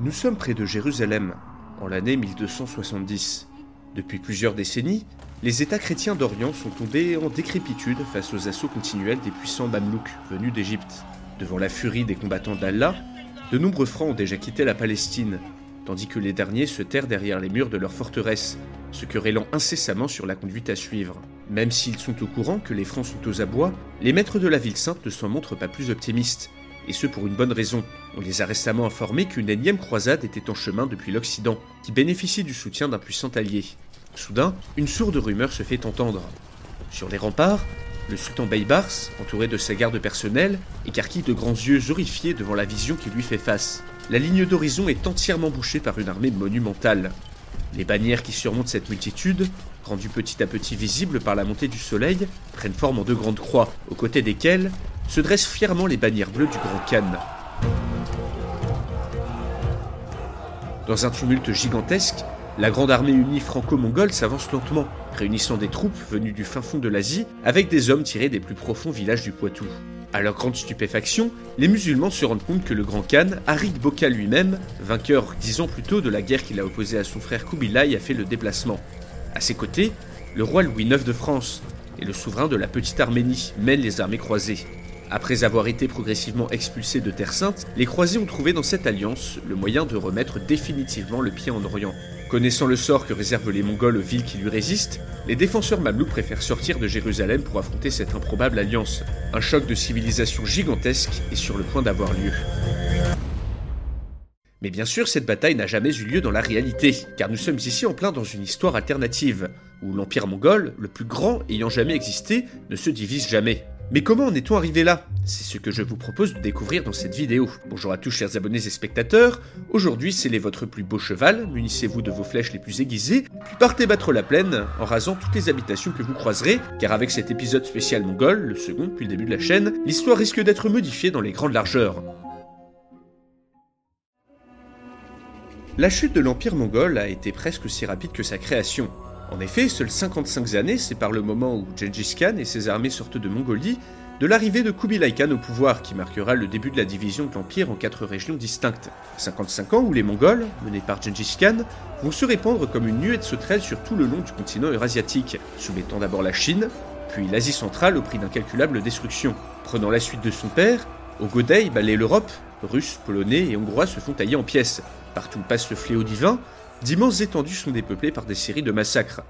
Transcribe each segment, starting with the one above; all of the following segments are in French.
Nous sommes près de Jérusalem, en l'année 1270. Depuis plusieurs décennies, les États chrétiens d'Orient sont tombés en décrépitude face aux assauts continuels des puissants Mamelouks venus d'Égypte. Devant la furie des combattants d'Allah, de nombreux Francs ont déjà quitté la Palestine, tandis que les derniers se terrent derrière les murs de leur forteresse, se querellant incessamment sur la conduite à suivre. Même s'ils sont au courant que les Francs sont aux abois, les maîtres de la ville sainte ne s'en montrent pas plus optimistes, et ce pour une bonne raison. On les a récemment informés qu'une énième croisade était en chemin depuis l'Occident, qui bénéficie du soutien d'un puissant allié. Soudain, une sourde rumeur se fait entendre. Sur les remparts, le sultan Baybars, entouré de sa garde personnelle, écarquille de grands yeux horrifiés devant la vision qui lui fait face. La ligne d'horizon est entièrement bouchée par une armée monumentale. Les bannières qui surmontent cette multitude, rendues petit à petit visibles par la montée du soleil, prennent forme en deux grandes croix, aux côtés desquelles se dressent fièrement les bannières bleues du Grand Khan. Dans un tumulte gigantesque, la grande armée unie franco-mongole s'avance lentement, réunissant des troupes venues du fin fond de l'Asie avec des hommes tirés des plus profonds villages du Poitou. À leur grande stupéfaction, les musulmans se rendent compte que le grand Khan, Harid Boka lui-même, vainqueur dix ans plus tôt de la guerre qu'il a opposée à son frère Kubilai, a fait le déplacement. À ses côtés, le roi Louis IX de France et le souverain de la petite Arménie mènent les armées croisées. Après avoir été progressivement expulsés de Terre Sainte, les croisés ont trouvé dans cette alliance le moyen de remettre définitivement le pied en Orient. Connaissant le sort que réservent les Mongols aux villes qui lui résistent, les défenseurs mamelouks préfèrent sortir de Jérusalem pour affronter cette improbable alliance. Un choc de civilisation gigantesque est sur le point d'avoir lieu. Mais bien sûr, cette bataille n'a jamais eu lieu dans la réalité, car nous sommes ici en plein dans une histoire alternative, où l'Empire mongol, le plus grand ayant jamais existé, ne se divise jamais. Mais comment en est-on arrivé là? C'est ce que je vous propose de découvrir dans cette vidéo. Bonjour à tous chers abonnés et spectateurs, aujourd'hui scellez votre plus beau cheval, munissez-vous de vos flèches les plus aiguisées, puis partez battre la plaine en rasant toutes les habitations que vous croiserez, car avec cet épisode spécial mongol, le second depuis le début de la chaîne, l'histoire risque d'être modifiée dans les grandes largeurs. La chute de l'Empire mongol a été presque aussi rapide que sa création. En effet, seules 55 années séparent le moment où Gengis Khan et ses armées sortent de Mongolie de l'arrivée de Kubilai Khan au pouvoir qui marquera le début de la division de l'Empire en quatre régions distinctes. 55 ans où les Mongols, menés par Gengis Khan, vont se répandre comme une nuée de sauterelles sur tout le long du continent eurasiatique, soumettant d'abord la Chine, puis l'Asie centrale au prix d'incalculables destructions. Prenant la suite de son père, Ogodei balaye l'Europe, Russes, Polonais et Hongrois se font tailler en pièces. Partout passe le fléau divin, d'immenses étendues sont dépeuplées par des séries de massacres.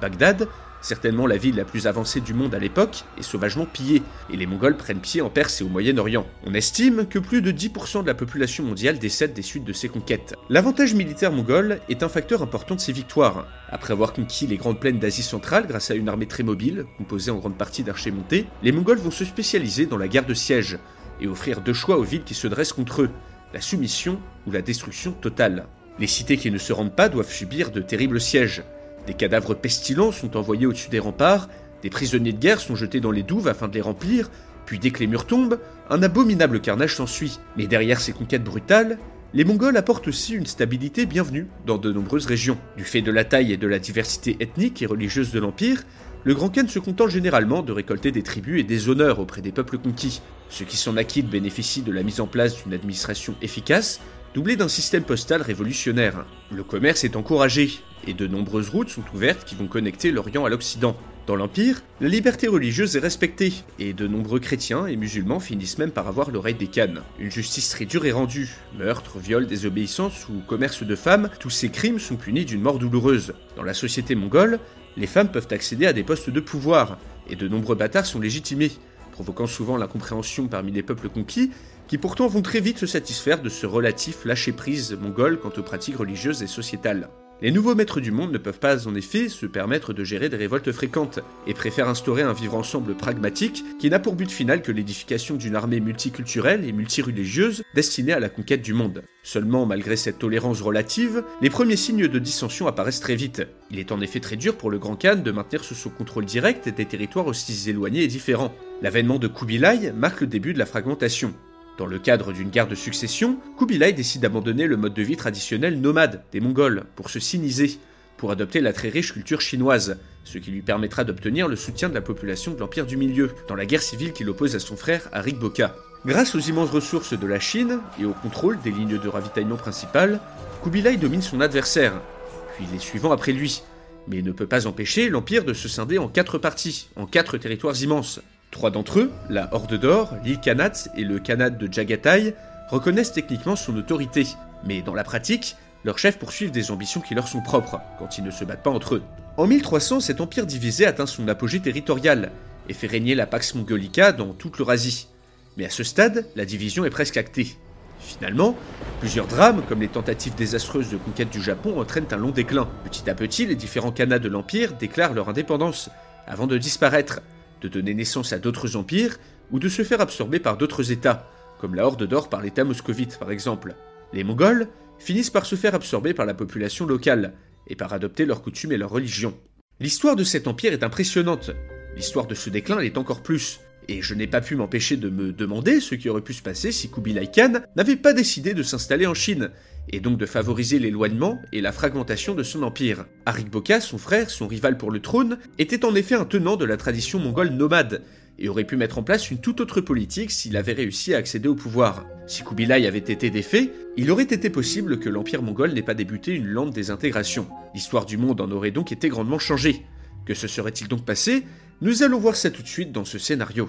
Bagdad, certainement la ville la plus avancée du monde à l'époque, est sauvagement pillée, et les Mongols prennent pied en Perse et au Moyen-Orient. On estime que plus de 10% de la population mondiale décède des suites de ces conquêtes. L'avantage militaire mongol est un facteur important de ces victoires. Après avoir conquis les grandes plaines d'Asie centrale grâce à une armée très mobile, composée en grande partie d'archers montés, les Mongols vont se spécialiser dans la guerre de siège, et offrir deux choix aux villes qui se dressent contre eux, la soumission ou la destruction totale. Les cités qui ne se rendent pas doivent subir de terribles sièges. Des cadavres pestilents sont envoyés au-dessus des remparts, des prisonniers de guerre sont jetés dans les douves afin de les remplir, puis dès que les murs tombent, un abominable carnage s'ensuit. Mais derrière ces conquêtes brutales, les Mongols apportent aussi une stabilité bienvenue dans de nombreuses régions. Du fait de la taille et de la diversité ethnique et religieuse de l'Empire, le Grand Khan se contente généralement de récolter des tribus et des honneurs auprès des peuples conquis. Ceux qui s'en acquittent bénéficient de la mise en place d'une administration efficace, doublée d'un système postal révolutionnaire. Le commerce est encouragé, et de nombreuses routes sont ouvertes qui vont connecter l'Orient à l'Occident. Dans l'Empire, la liberté religieuse est respectée, et de nombreux chrétiens et musulmans finissent même par avoir l'oreille des cannes. Une justice très dure est rendue. Meurtre, viol, désobéissance ou commerce de femmes, tous ces crimes sont punis d'une mort douloureuse. Dans la société mongole, les femmes peuvent accéder à des postes de pouvoir, et de nombreux bâtards sont légitimés, provoquant souvent l'incompréhension parmi les peuples conquis, qui pourtant vont très vite se satisfaire de ce relatif lâcher-prise mongol quant aux pratiques religieuses et sociétales. Les nouveaux maîtres du monde ne peuvent pas en effet se permettre de gérer des révoltes fréquentes, et préfèrent instaurer un vivre ensemble pragmatique qui n'a pour but final que l'édification d'une armée multiculturelle et multireligieuse destinée à la conquête du monde. Seulement, malgré cette tolérance relative, les premiers signes de dissension apparaissent très vite. Il est en effet très dur pour le Grand Khan de maintenir sous son contrôle direct des territoires aussi éloignés et différents. L'avènement de Kubilai marque le début de la fragmentation. Dans le cadre d'une guerre de succession, Kubilai décide d'abandonner le mode de vie traditionnel nomade des Mongols pour se siniser, pour adopter la très riche culture chinoise, ce qui lui permettra d'obtenir le soutien de la population de l'Empire du Milieu, dans la guerre civile qu'il oppose à son frère Arik Boka. Grâce aux immenses ressources de la Chine et au contrôle des lignes de ravitaillement principales, Kubilai domine son adversaire, puis les suivants après lui, mais ne peut pas empêcher l'Empire de se scinder en quatre parties, en quatre territoires immenses. Trois d'entre eux, la Horde d'Or, l'île Kanat et le Khanat de Jagatai, reconnaissent techniquement son autorité, mais dans la pratique, leurs chefs poursuivent des ambitions qui leur sont propres, quand ils ne se battent pas entre eux. En 1300, cet empire divisé atteint son apogée territorial, et fait régner la Pax Mongolica dans toute l'Eurasie. Mais à ce stade, la division est presque actée. Finalement, plusieurs drames, comme les tentatives désastreuses de conquête du Japon, entraînent un long déclin. Petit à petit, les différents khanats de l'Empire déclarent leur indépendance, avant de disparaître, de donner naissance à d'autres empires ou de se faire absorber par d'autres États, comme la Horde d'Or par l'État moscovite par exemple. Les Mongols finissent par se faire absorber par la population locale et par adopter leurs coutumes et leurs religions. L'histoire de cet empire est impressionnante, l'histoire de ce déclin l'est encore plus, et je n'ai pas pu m'empêcher de me demander ce qui aurait pu se passer si Kubilai Khan n'avait pas décidé de s'installer en Chine, et donc de favoriser l'éloignement et la fragmentation de son empire. Arik Boka, son frère, son rival pour le trône, était en effet un tenant de la tradition mongole nomade, et aurait pu mettre en place une toute autre politique s'il avait réussi à accéder au pouvoir. Si Kubilai avait été défait, il aurait été possible que l'empire mongol n'ait pas débuté une lente désintégration. L'histoire du monde en aurait donc été grandement changée. Que se serait-il donc passé? Nous allons voir ça tout de suite dans ce scénario.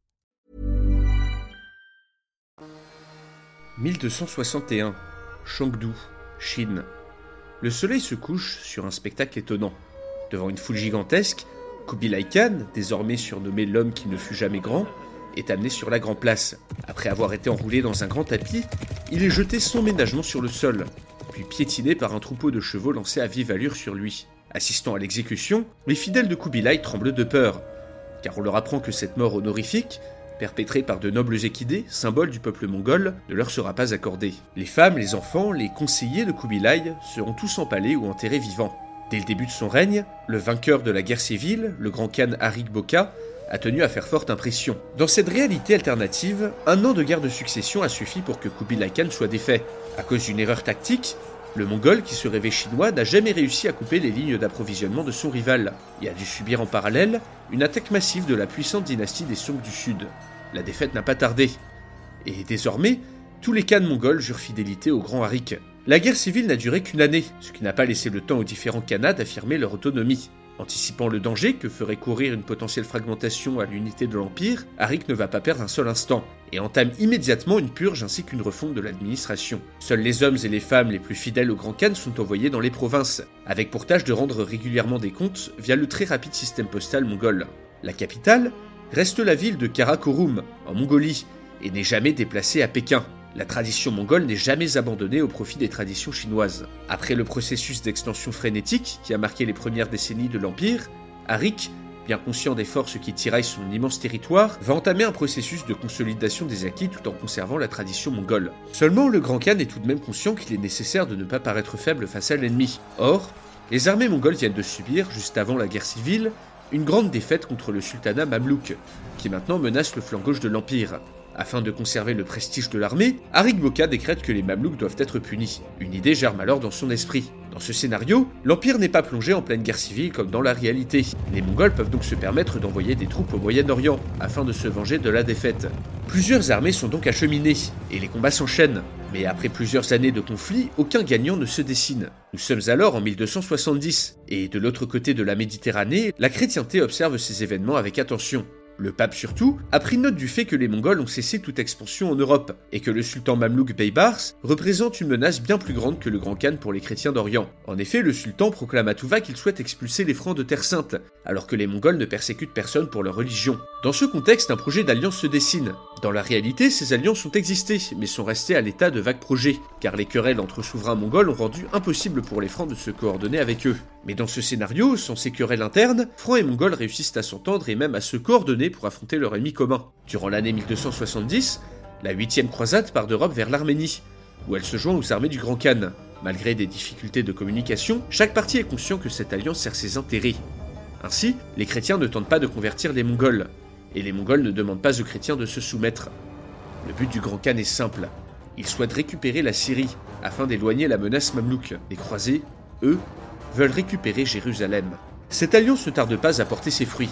1261, Chengdu, Chine. Le soleil se couche sur un spectacle étonnant. Devant une foule gigantesque, Kubilai Khan, désormais surnommé l'homme qui ne fut jamais grand, est amené sur la Grand Place. Après avoir été enroulé dans un grand tapis, il est jeté sans ménagement sur le sol, puis piétiné par un troupeau de chevaux lancés à vive allure sur lui. Assistant à l'exécution, les fidèles de Kubilai tremblent de peur, car on leur apprend que cette mort honorifique, perpétrée par de nobles équidés, symbole du peuple mongol, ne leur sera pas accordée. Les femmes, les enfants, les conseillers de Kubilai seront tous empalés ou enterrés vivants. Dès le début de son règne, le vainqueur de la guerre civile, le grand khan Arik Boka, a tenu à faire forte impression. Dans cette réalité alternative, un an de guerre de succession a suffi pour que Kubilai Khan soit défait. À cause d'une erreur tactique, le Mongol, qui se rêvait chinois, n'a jamais réussi à couper les lignes d'approvisionnement de son rival, et a dû subir en parallèle une attaque massive de la puissante dynastie des Song du Sud. La défaite n'a pas tardé. Et désormais, tous les khans mongols jurent fidélité au grand Arik. La guerre civile n'a duré qu'une année, ce qui n'a pas laissé le temps aux différents khanats d'affirmer leur autonomie. Anticipant le danger que ferait courir une potentielle fragmentation à l'unité de l'Empire, Arik ne va pas perdre un seul instant, et entame immédiatement une purge ainsi qu'une refonte de l'administration. Seuls les hommes et les femmes les plus fidèles au Grand Khan sont envoyés dans les provinces, avec pour tâche de rendre régulièrement des comptes via le très rapide système postal mongol. La capitale reste la ville de Karakorum, en Mongolie, et n'est jamais déplacée à Pékin. La tradition mongole n'est jamais abandonnée au profit des traditions chinoises. Après le processus d'extension frénétique qui a marqué les premières décennies de l'Empire, Arik bien conscient des forces qui tiraillent son immense territoire, va entamer un processus de consolidation des acquis tout en conservant la tradition mongole. Seulement, le Grand Khan est tout de même conscient qu'il est nécessaire de ne pas paraître faible face à l'ennemi. Or, les armées mongoles viennent de subir, juste avant la guerre civile, une grande défaite contre le sultanat mamelouk, qui maintenant menace le flanc gauche de l'Empire. Afin de conserver le prestige de l'armée, Arik Boka décrète que les Mamelouks doivent être punis. Une idée germe alors dans son esprit. Dans ce scénario, l'Empire n'est pas plongé en pleine guerre civile comme dans la réalité. Les Mongols peuvent donc se permettre d'envoyer des troupes au Moyen-Orient afin de se venger de la défaite. Plusieurs armées sont donc acheminées, et les combats s'enchaînent. Mais après plusieurs années de conflit, aucun gagnant ne se dessine. Nous sommes alors en 1270, et de l'autre côté de la Méditerranée, la chrétienté observe ces événements avec attention. Le pape surtout a pris note du fait que les Mongols ont cessé toute expansion en Europe, et que le sultan mamelouk Beybars représente une menace bien plus grande que le Grand Khan pour les chrétiens d'Orient. En effet, le sultan proclame à tout va qu'il souhaite expulser les Francs de Terre Sainte, alors que les Mongols ne persécutent personne pour leur religion. Dans ce contexte, un projet d'alliance se dessine. Dans la réalité, ces alliances ont existé, mais sont restées à l'état de vagues projets, car les querelles entre souverains mongols ont rendu impossible pour les Francs de se coordonner avec eux. Mais dans ce scénario, sans ces querelles internes, Francs et Mongols réussissent à s'entendre et même à se coordonner pour affronter leur ennemi commun. Durant l'année 1270, la huitième croisade part d'Europe vers l'Arménie, où elle se joint aux armées du Grand Khan. Malgré des difficultés de communication, chaque parti est conscient que cette alliance sert ses intérêts. Ainsi, les chrétiens ne tentent pas de convertir les Mongols, et les Mongols ne demandent pas aux chrétiens de se soumettre. Le but du Grand Khan est simple. Il souhaite récupérer la Syrie, afin d'éloigner la menace mamelouk. Les croisés, eux, veulent récupérer Jérusalem. Cette alliance ne tarde pas à porter ses fruits.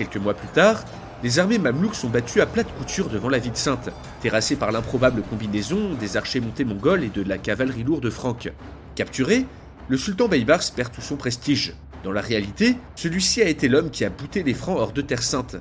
Quelques mois plus tard, les armées mamelouks sont battues à plate couture devant la ville sainte, terrassées par l'improbable combinaison des archers montés mongols et de la cavalerie lourde franque. Capturé, le sultan Baybars perd tout son prestige. Dans la réalité, celui-ci a été l'homme qui a bouté les Francs hors de Terre Sainte.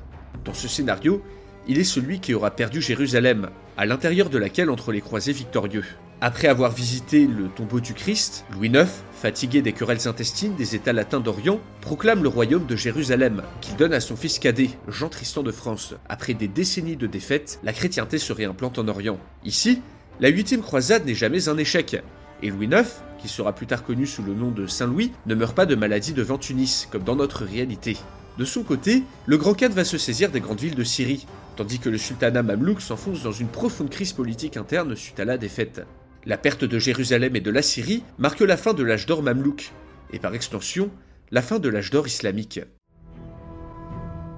Dans ce scénario, il est celui qui aura perdu Jérusalem, à l'intérieur de laquelle entrent les croisés victorieux. Après avoir visité le tombeau du Christ, Louis IX, fatigué des querelles intestines des États latins d'Orient, proclame le royaume de Jérusalem, qu'il donne à son fils cadet, Jean Tristan de France. Après des décennies de défaites, la chrétienté se réimplante en Orient. Ici, la huitième croisade n'est jamais un échec, et Louis IX, qui sera plus tard connu sous le nom de Saint Louis, ne meurt pas de maladie devant Tunis, comme dans notre réalité. De son côté, le Grand Khan va se saisir des grandes villes de Syrie, tandis que le sultanat mamelouk s'enfonce dans une profonde crise politique interne suite à la défaite. La perte de Jérusalem et de la Syrie marque la fin de l'âge d'or mamelouk, et par extension, la fin de l'âge d'or islamique.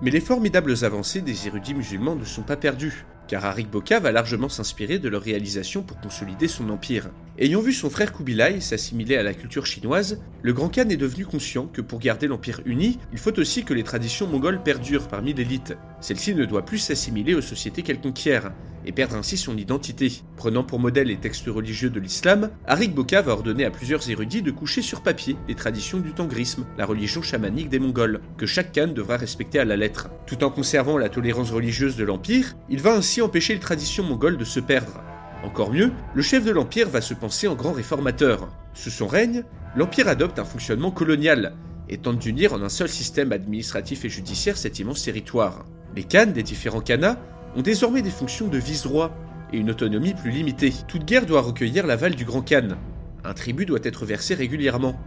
Mais les formidables avancées des érudits musulmans ne sont pas perdues, car Arik Boka va largement s'inspirer de leur réalisation pour consolider son empire. Ayant vu son frère Kubilai s'assimiler à la culture chinoise, le Grand Khan est devenu conscient que pour garder l'empire uni, il faut aussi que les traditions mongoles perdurent parmi l'élite. Celle-ci ne doit plus s'assimiler aux sociétés qu'elle conquiert, et perdre ainsi son identité. Prenant pour modèle les textes religieux de l'islam, Arik Boka va ordonner à plusieurs érudits de coucher sur papier les traditions du tangrisme, la religion chamanique des Mongols, que chaque Khan devra respecter à la lettre. Tout en conservant la tolérance religieuse de l'Empire, il va ainsi empêcher les traditions mongoles de se perdre. Encore mieux, le chef de l'Empire va se penser en grand réformateur. Sous son règne, l'Empire adopte un fonctionnement colonial, et tente d'unir en un seul système administratif et judiciaire cet immense territoire. Les Khans des différents Khanats ont désormais des fonctions de vice-roi et une autonomie plus limitée. Toute guerre doit recueillir l'aval du Grand Khan. Un tribut doit être versé régulièrement,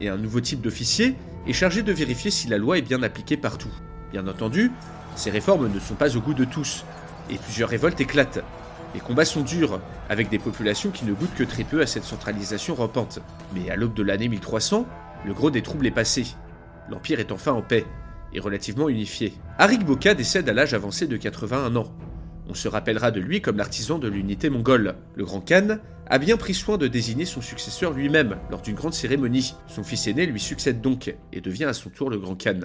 et un nouveau type d'officier est chargé de vérifier si la loi est bien appliquée partout. Bien entendu, ces réformes ne sont pas au goût de tous, et plusieurs révoltes éclatent. Les combats sont durs, avec des populations qui ne goûtent que très peu à cette centralisation rampante. Mais à l'aube de l'année 1300, le gros des troubles est passé. L'Empire est enfin en paix relativement unifié. Arik Boka décède à l'âge avancé de 81 ans. On se rappellera de lui comme l'artisan de l'unité mongole. Le grand Khan a bien pris soin de désigner son successeur lui-même lors d'une grande cérémonie. Son fils aîné lui succède donc et devient à son tour le grand Khan.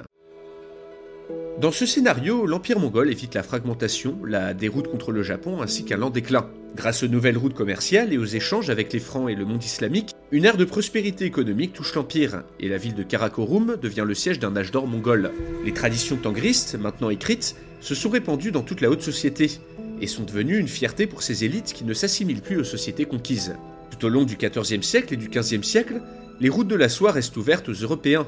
Dans ce scénario, l'Empire mongol évite la fragmentation, la déroute contre le Japon ainsi qu'un lent déclin. Grâce aux nouvelles routes commerciales et aux échanges avec les Francs et le monde islamique, une ère de prospérité économique touche l'Empire, et la ville de Karakorum devient le siège d'un âge d'or mongol. Les traditions tangristes, maintenant écrites, se sont répandues dans toute la haute société, et sont devenues une fierté pour ces élites qui ne s'assimilent plus aux sociétés conquises. Tout au long du XIVe siècle et du XVe siècle, les routes de la soie restent ouvertes aux Européens,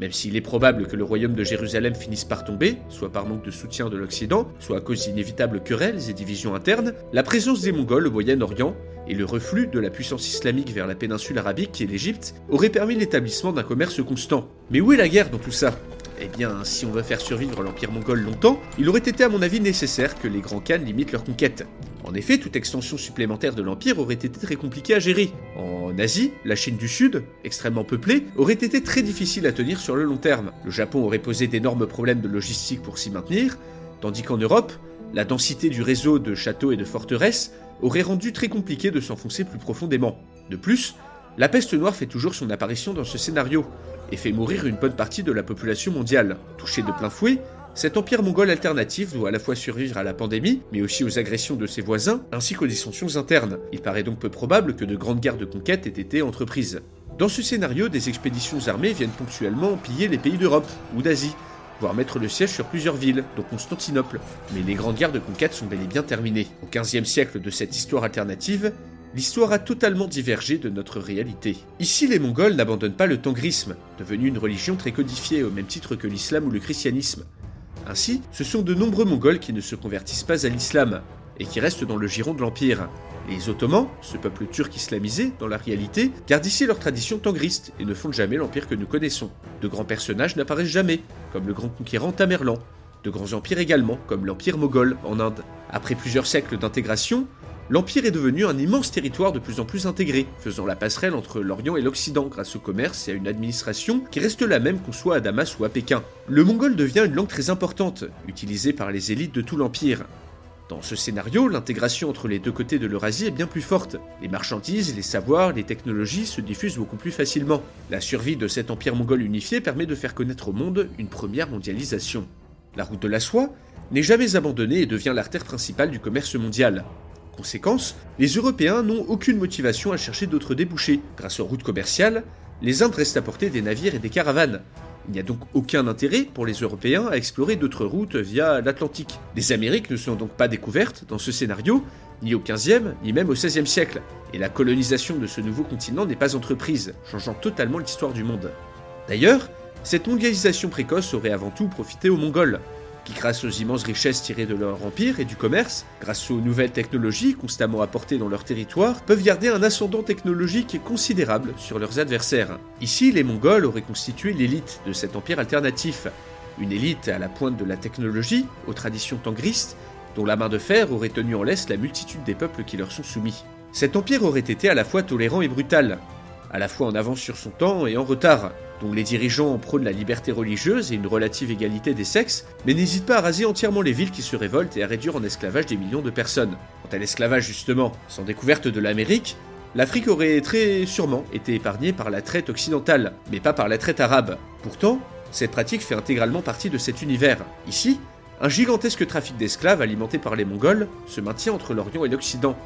même s'il est probable que le royaume de Jérusalem finisse par tomber, soit par manque de soutien de l'Occident, soit à cause d'inévitables querelles et divisions internes, la présence des Mongols au Moyen-Orient et le reflux de la puissance islamique vers la péninsule arabique et l'Égypte auraient permis l'établissement d'un commerce constant. Mais où est la guerre dans tout ça? Eh bien, si on veut faire survivre l'Empire mongol longtemps, il aurait été à mon avis nécessaire que les grands Khans limitent leur conquête. En effet, toute extension supplémentaire de l'Empire aurait été très compliquée à gérer. En Asie, la Chine du Sud, extrêmement peuplée, aurait été très difficile à tenir sur le long terme. Le Japon aurait posé d'énormes problèmes de logistique pour s'y maintenir, tandis qu'en Europe, la densité du réseau de châteaux et de forteresses aurait rendu très compliqué de s'enfoncer plus profondément. De plus, la peste noire fait toujours son apparition dans ce scénario, et fait mourir une bonne partie de la population mondiale. Touché de plein fouet, cet empire mongol alternatif doit à la fois survivre à la pandémie, mais aussi aux agressions de ses voisins, ainsi qu'aux dissensions internes. Il paraît donc peu probable que de grandes guerres de conquête aient été entreprises. Dans ce scénario, des expéditions armées viennent ponctuellement piller les pays d'Europe ou d'Asie, voire mettre le siège sur plusieurs villes, dont Constantinople. Mais les grandes guerres de conquête sont bel et bien terminées. Au XVe siècle de cette histoire alternative, l'histoire a totalement divergé de notre réalité. Ici, les Mongols n'abandonnent pas le tangrisme, devenu une religion très codifiée au même titre que l'islam ou le christianisme. Ainsi, ce sont de nombreux Mongols qui ne se convertissent pas à l'islam, et qui restent dans le giron de l'Empire. Les Ottomans, ce peuple turc islamisé, dans la réalité, gardent ici leur tradition tangriste et ne fondent jamais l'empire que nous connaissons. De grands personnages n'apparaissent jamais, comme le grand conquérant Tamerlan. De grands empires également, comme l'empire moghol en Inde. Après plusieurs siècles d'intégration, l'Empire est devenu un immense territoire de plus en plus intégré, faisant la passerelle entre l'Orient et l'Occident grâce au commerce et à une administration qui reste la même qu'on soit à Damas ou à Pékin. Le mongol devient une langue très importante, utilisée par les élites de tout l'Empire. Dans ce scénario, l'intégration entre les deux côtés de l'Eurasie est bien plus forte. Les marchandises, les savoirs, les technologies se diffusent beaucoup plus facilement. La survie de cet empire mongol unifié permet de faire connaître au monde une première mondialisation. La route de la soie n'est jamais abandonnée et devient l'artère principale du commerce mondial. Conséquence, les Européens n'ont aucune motivation à chercher d'autres débouchés. Grâce aux routes commerciales, les Indes restent à portée des navires et des caravanes. Il n'y a donc aucun intérêt pour les Européens à explorer d'autres routes via l'Atlantique. Les Amériques ne sont donc pas découvertes dans ce scénario, ni au XVe, ni même au XVIe siècle, et la colonisation de ce nouveau continent n'est pas entreprise, changeant totalement l'histoire du monde. D'ailleurs, cette mondialisation précoce aurait avant tout profité aux Mongols, grâce aux immenses richesses tirées de leur empire et du commerce, grâce aux nouvelles technologies constamment apportées dans leur territoire, peuvent garder un ascendant technologique considérable sur leurs adversaires. Ici, les Mongols auraient constitué l'élite de cet empire alternatif, une élite à la pointe de la technologie, aux traditions tangristes, dont la main de fer aurait tenu en laisse la multitude des peuples qui leur sont soumis. Cet empire aurait été à la fois tolérant et brutal, à la fois en avance sur son temps et en retard, dont les dirigeants prônent la liberté religieuse et une relative égalité des sexes, mais n'hésitent pas à raser entièrement les villes qui se révoltent et à réduire en esclavage des millions de personnes. Quant à l'esclavage justement, sans découverte de l'Amérique, l'Afrique aurait très sûrement été épargnée par la traite occidentale, mais pas par la traite arabe. Pourtant, cette pratique fait intégralement partie de cet univers. Ici, un gigantesque trafic d'esclaves alimenté par les Mongols se maintient entre l'Orient et l'Occident,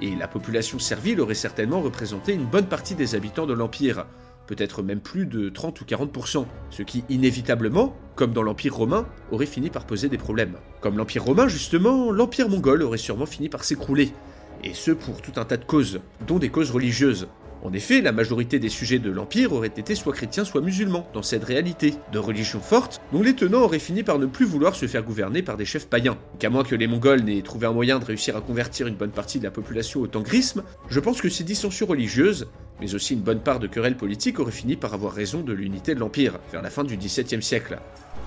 et la population servile aurait certainement représenté une bonne partie des habitants de l'Empire, peut-être même plus de 30 ou 40%, ce qui inévitablement, comme dans l'Empire romain, aurait fini par poser des problèmes. Comme l'Empire romain justement, l'Empire mongol aurait sûrement fini par s'écrouler, et ce pour tout un tas de causes, dont des causes religieuses. En effet, la majorité des sujets de l'Empire auraient été soit chrétiens, soit musulmans, dans cette réalité, de religion forte, dont les tenants auraient fini par ne plus vouloir se faire gouverner par des chefs païens. Qu'à moins que les Mongols n'aient trouvé un moyen de réussir à convertir une bonne partie de la population au tangrisme, je pense que ces dissensions religieuses, mais aussi une bonne part de querelles politiques auraient fini par avoir raison de l'unité de l'Empire, vers la fin du XVIIe siècle.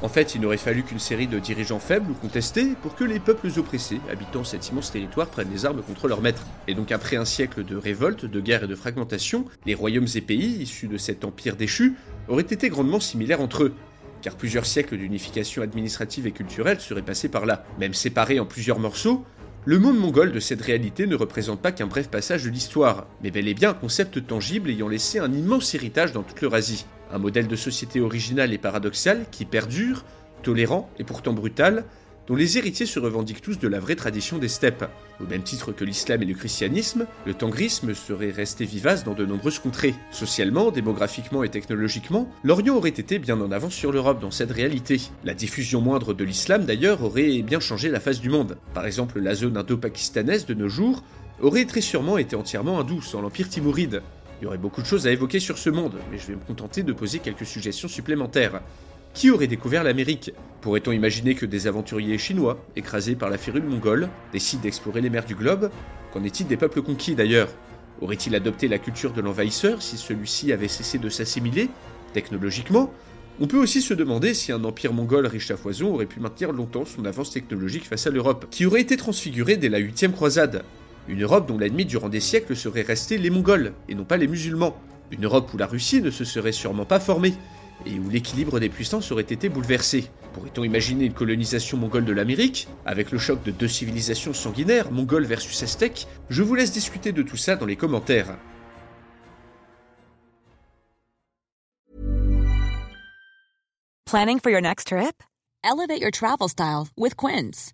En fait, il n'aurait fallu qu'une série de dirigeants faibles ou contestés pour que les peuples oppressés habitant cet immense territoire prennent les armes contre leurs maîtres. Et donc après un siècle de révoltes, de guerres et de fragmentation, les royaumes et pays issus de cet empire déchu auraient été grandement similaires entre eux, car plusieurs siècles d'unification administrative et culturelle seraient passés par là. Même séparés en plusieurs morceaux, le monde mongol de cette réalité ne représente pas qu'un bref passage de l'histoire, mais bel et bien un concept tangible ayant laissé un immense héritage dans toute l'Eurasie. Un modèle de société original et paradoxal qui perdure, tolérant et pourtant brutal, dont les héritiers se revendiquent tous de la vraie tradition des steppes. Au même titre que l'islam et le christianisme, le tangrisme serait resté vivace dans de nombreuses contrées. Socialement, démographiquement et technologiquement, l'Orient aurait été bien en avance sur l'Europe dans cette réalité. La diffusion moindre de l'islam d'ailleurs aurait bien changé la face du monde. Par exemple, la zone indo-pakistanaise de nos jours aurait très sûrement été entièrement hindoue sans l'empire timouride. Il y aurait beaucoup de choses à évoquer sur ce monde, mais je vais me contenter de poser quelques suggestions supplémentaires. Qui aurait découvert l'Amérique? Pourrait-on imaginer que des aventuriers chinois, écrasés par la férule mongole, décident d'explorer les mers du globe? Qu'en est-il des peuples conquis d'ailleurs? Aurait-il adopté la culture de l'envahisseur si celui-ci avait cessé de s'assimiler Technologiquement? On peut aussi se demander si un empire mongol riche à foison aurait pu maintenir longtemps son avance technologique face à l'Europe, qui aurait été transfigurée dès la 8 croisade? Une Europe dont l'ennemi durant des siècles serait resté les Mongols, et non pas les musulmans. Une Europe où la Russie ne se serait sûrement pas formée, et où l'équilibre des puissances aurait été bouleversé. Pourrait-on imaginer une colonisation mongole de l'Amérique, avec le choc de deux civilisations sanguinaires, mongols versus aztèques? Je vous laisse discuter de tout ça dans les commentaires. Planning for your next trip? Elevate your travel style with Quince.